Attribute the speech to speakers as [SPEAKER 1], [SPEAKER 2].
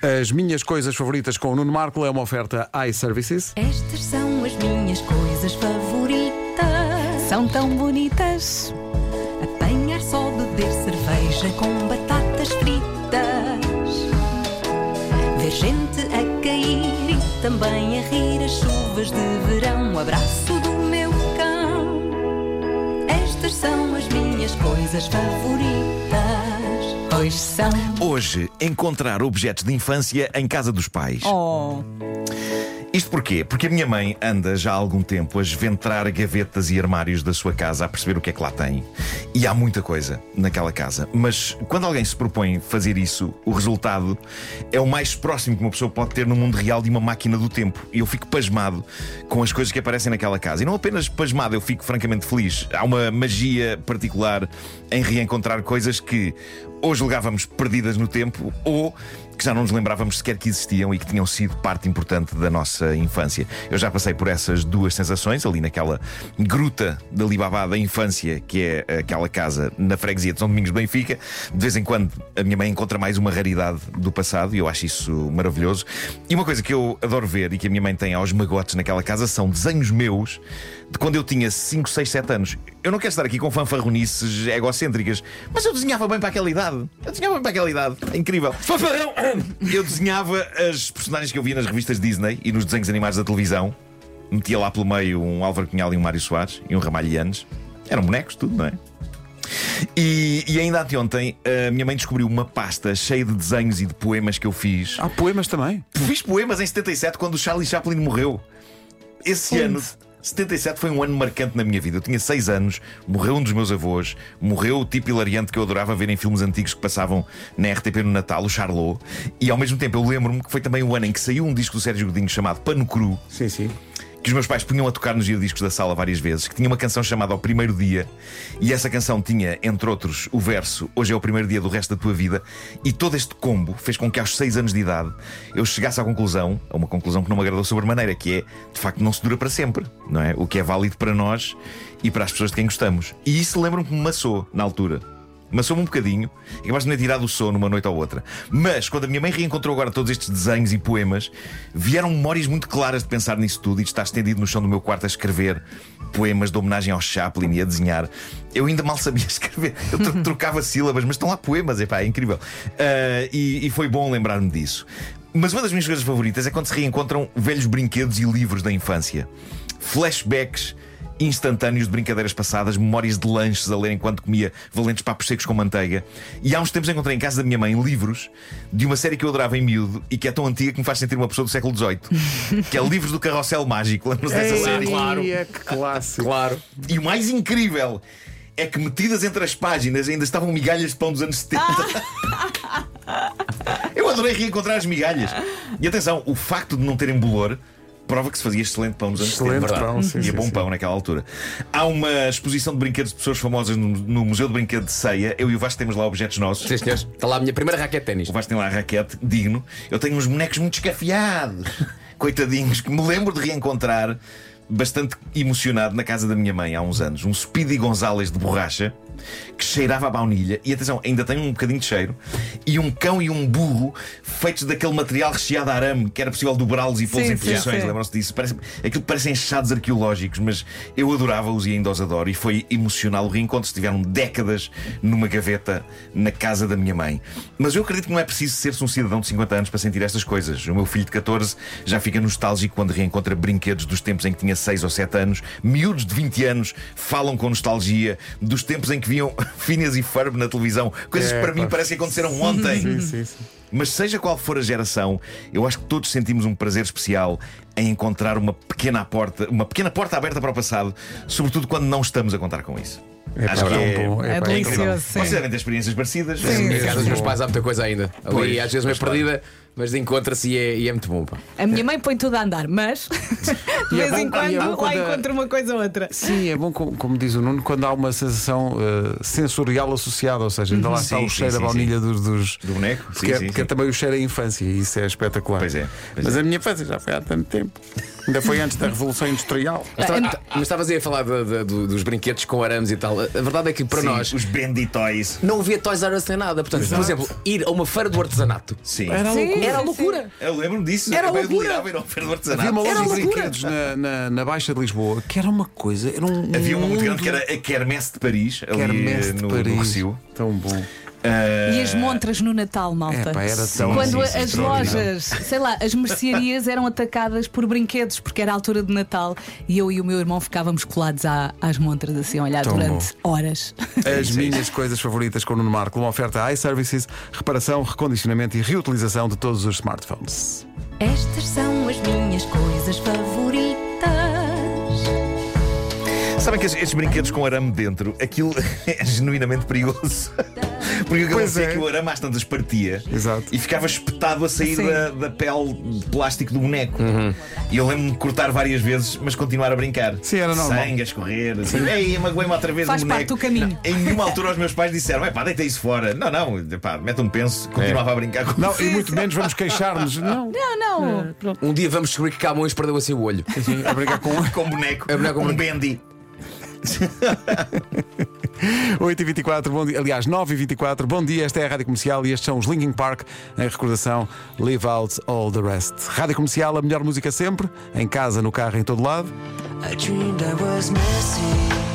[SPEAKER 1] As minhas coisas favoritas com o Nuno Marco é uma oferta iServices.
[SPEAKER 2] Estas são as minhas coisas favoritas.
[SPEAKER 3] São tão bonitas.
[SPEAKER 2] Apanhar só beber cerveja com batatas fritas. Ver gente a cair e também a rir as chuvas de verão. O abraço do meu cão. Estas são as minhas coisas favoritas. Pois são.
[SPEAKER 4] Hoje, encontrar objetos de infância em casa dos pais.
[SPEAKER 3] Oh.
[SPEAKER 4] Isto porquê? Porque a minha mãe anda já há algum tempo a esventrar gavetas e armários da sua casa a perceber o que é que lá tem. E há muita coisa naquela casa. Mas quando alguém se propõe fazer isso, o resultado é o mais próximo que uma pessoa pode ter no mundo real de uma máquina do tempo. E eu fico pasmado com as coisas que aparecem naquela casa. E não apenas pasmado, eu fico francamente feliz. Há uma magia particular em reencontrar coisas que ou julgávamos perdidas no tempo ou que já não nos lembrávamos sequer que existiam e que tinham sido parte importante da nossa infância. Eu já passei por essas duas sensações, ali naquela gruta da Alibaba da infância, que é aquela casa na freguesia de São Domingos de Benfica. De vez em quando a minha mãe encontra mais uma raridade do passado e eu acho isso maravilhoso. E uma coisa que eu adoro ver e que a minha mãe tem aos magotes naquela casa são desenhos meus de quando eu tinha 5, 6, 7 anos. Eu não quero estar aqui com fanfarronices egocêntricas, mas eu desenhava bem para aquela idade. Eu desenhava bem para aquela idade. É incrível. Eu desenhava as personagens que eu via nas revistas Disney e nos desenhos animados da televisão. Metia lá pelo meio um Álvaro Cunhal e um Mário Soares e um Ramalhianes. Eram bonecos, tudo, não é? E, e, ainda anteontem a minha mãe descobriu uma pasta cheia de desenhos e de poemas que eu fiz.
[SPEAKER 1] Há poemas também?
[SPEAKER 4] Fiz poemas em 77 quando o Charlie Chaplin morreu. Esse Onde? ano 77 foi um ano marcante na minha vida. Eu tinha 6 anos, morreu um dos meus avós, morreu o tipo hilariante que eu adorava ver em filmes antigos que passavam na RTP no Natal, o Charlot. E ao mesmo tempo eu lembro-me que foi também o ano em que saiu um disco do Sérgio Godinho chamado Pano Cru.
[SPEAKER 1] Sim, sim
[SPEAKER 4] que os meus pais punham a tocar nos giradiscos da sala várias vezes, que tinha uma canção chamada Ao Primeiro Dia, e essa canção tinha, entre outros, o verso Hoje é o primeiro dia do resto da tua vida, e todo este combo fez com que aos seis anos de idade eu chegasse à conclusão, a uma conclusão que não me agradou sobremaneira, que é, de facto, não se dura para sempre, não é? O que é válido para nós e para as pessoas de quem gostamos. E isso lembro-me que me maçou na altura. Maçou-me um bocadinho e capaz de me ter tirado o sono uma noite ou outra. Mas quando a minha mãe reencontrou agora todos estes desenhos e poemas, vieram memórias muito claras de pensar nisso tudo e de estar estendido no chão do meu quarto a escrever poemas de homenagem ao Chaplin e a desenhar. Eu ainda mal sabia escrever. Eu tro trocava sílabas, mas estão lá poemas, epá, é incrível. Uh, e, e foi bom lembrar-me disso. Mas uma das minhas coisas favoritas é quando se reencontram velhos brinquedos e livros da infância. Flashbacks instantâneos de brincadeiras passadas, memórias de lanches a ler enquanto comia valentes papos secos com manteiga. E há uns tempos encontrei em casa da minha mãe livros de uma série que eu adorava em miúdo e que é tão antiga que me faz sentir uma pessoa do século XVIII, que é Livros do Carrossel Mágico. Lembram-se dessa série?
[SPEAKER 1] Claro. Que clássico.
[SPEAKER 4] Claro. E o mais incrível é que metidas entre as páginas ainda estavam migalhas de pão dos anos 70. eu adorei reencontrar as migalhas. E atenção, o facto de não terem bolor prova que se fazia excelente pão nos anos
[SPEAKER 1] excelente 70. Pão, sim,
[SPEAKER 4] e
[SPEAKER 1] sim,
[SPEAKER 4] bom
[SPEAKER 1] sim.
[SPEAKER 4] pão naquela altura. Há uma exposição de brinquedos de pessoas famosas no, no Museu de Brinquedo de Ceia. Eu e o Vasco temos lá objetos nossos.
[SPEAKER 5] Sim, senhores. Está lá a minha primeira raquete de ténis.
[SPEAKER 4] O Vasco tem lá a raquete, digno. Eu tenho uns bonecos muito escafiados, coitadinhos, que me lembro de reencontrar bastante emocionado na casa da minha mãe há uns anos. Um Speedy Gonzales de borracha que cheirava a baunilha. E atenção, ainda tem um bocadinho de cheiro. E um cão e um burro feitos daquele material recheado a arame que era possível dobrá-los e pô-los em posições. Lembram-se disso? Parece, aquilo parecem achados arqueológicos, mas eu adorava-os e ainda os adoro. E foi emocional o reencontro. Estiveram décadas numa gaveta na casa da minha mãe. Mas eu acredito que não é preciso ser-se um cidadão de 50 anos para sentir estas coisas. O meu filho de 14 já fica nostálgico quando reencontra brinquedos dos tempos em que tinha 6 ou 7 anos. Miúdos de 20 anos falam com nostalgia dos tempos em que viam Phineas e Ferb na televisão, coisas é, que para pá. mim parece que aconteceram ontem.
[SPEAKER 1] Sim, sim, sim.
[SPEAKER 4] Mas seja qual for a geração, eu acho que todos sentimos um prazer especial em encontrar uma pequena porta, uma pequena porta aberta para o passado, sobretudo quando não estamos a contar com isso.
[SPEAKER 1] É, Acho que é, bom,
[SPEAKER 3] é, é delicioso.
[SPEAKER 4] Vocês devem ter experiências parecidas.
[SPEAKER 5] Sim, em casa dos meus pais há muita coisa ainda. Ali, pois, às vezes meio perdida, mas encontra-se e, é, e é, muito bom. Pá.
[SPEAKER 3] A minha mãe põe tudo a andar, mas de é vez em quando é lá quando encontra uma coisa ou outra.
[SPEAKER 1] Sim, é bom, como, como, diz o Nuno, quando há uma sensação uh, sensorial associada, ou seja, ainda lá está sim, o cheiro sim, a baunilha dos, dos,
[SPEAKER 4] do boneco,
[SPEAKER 1] porque, é, porque é também o cheiro da infância e isso é espetacular.
[SPEAKER 4] Pois é. Pois
[SPEAKER 1] mas
[SPEAKER 4] é.
[SPEAKER 1] a minha infância já foi há tanto tempo. Ainda foi antes da Revolução Industrial.
[SPEAKER 5] Mas, estava, mas estavas aí a falar de, de, de, dos brinquedos com arames e tal. A verdade é que para
[SPEAKER 4] Sim,
[SPEAKER 5] nós.
[SPEAKER 4] Os Bendy Toys.
[SPEAKER 5] Não havia Toys R Us nem nada. Portanto, Exato. por exemplo, ir a uma feira do artesanato.
[SPEAKER 4] Sim.
[SPEAKER 1] Era,
[SPEAKER 5] Sim. Era loucura.
[SPEAKER 4] Eu lembro-me disso.
[SPEAKER 5] Era
[SPEAKER 4] eu
[SPEAKER 5] loucura.
[SPEAKER 4] ir ao Feira do Artesanato.
[SPEAKER 1] Havia uma
[SPEAKER 5] Era
[SPEAKER 1] loja de
[SPEAKER 5] loucura.
[SPEAKER 1] brinquedos na, na, na Baixa de Lisboa que era uma coisa. Era um
[SPEAKER 4] Havia uma muito grande que era a Quermesse de Paris, ali
[SPEAKER 1] Quermesse de
[SPEAKER 4] no,
[SPEAKER 1] Paris.
[SPEAKER 4] no Recio.
[SPEAKER 1] Tão bom.
[SPEAKER 4] Ah,
[SPEAKER 3] E as montras no Natal, malta.
[SPEAKER 1] Epá, era
[SPEAKER 4] São-
[SPEAKER 1] tão
[SPEAKER 3] Quando
[SPEAKER 4] Sim,
[SPEAKER 3] as lojas, sei lá, as mercearias eram atacadas por brinquedos, porque era a altura de Natal e eu e o meu irmão ficávamos colados à- às montras, assim, a olhar
[SPEAKER 1] Tão
[SPEAKER 3] durante horas.
[SPEAKER 1] As minhas coisas favoritas com o Nuno Marco, uma oferta iServices, reparação, recondicionamento e reutilização de todos os smartphones.
[SPEAKER 2] Estas são as minhas coisas favoritas.
[SPEAKER 4] Sabem que estes, estes brinquedos com arame dentro, aquilo é genuinamente perigoso. Porque o que
[SPEAKER 1] Pois é.
[SPEAKER 4] é que o arame às tantas partia
[SPEAKER 1] Exato.
[SPEAKER 4] e ficava espetado a sair da, da pele de plástico do boneco.
[SPEAKER 1] Uhum.
[SPEAKER 4] E eu lembro-me de cortar várias vezes, mas continuar a brincar.
[SPEAKER 1] Sim, era normal.
[SPEAKER 4] Sangue a escorrer. Assim. Ei, magoei-me outra vez
[SPEAKER 3] Faz
[SPEAKER 4] o
[SPEAKER 3] parte
[SPEAKER 4] boneco.
[SPEAKER 3] do caminho.
[SPEAKER 4] Não, em nenhuma altura os meus pais disseram: é pá, deita isso fora. Não, não, epá, mete um penso, continuava a brincar com
[SPEAKER 1] Não, e muito menos vamos queixar-nos. Não,
[SPEAKER 3] Não, não.
[SPEAKER 5] Um dia vamos descobrir que Camões perdeu assim o olho.
[SPEAKER 1] Sim, a brincar com
[SPEAKER 4] com boneco.
[SPEAKER 5] É boneco com
[SPEAKER 4] um
[SPEAKER 5] boneco.
[SPEAKER 4] bendy.
[SPEAKER 1] 8h24, bom dia. Aliás, 9h24, bom dia. Esta é a Rádio Comercial e estes são os Linkin Park em recordação Leave Out All the Rest. Rádio Comercial, a melhor música sempre, em casa, no carro, em todo lado.
[SPEAKER 6] I dreamed I was messy.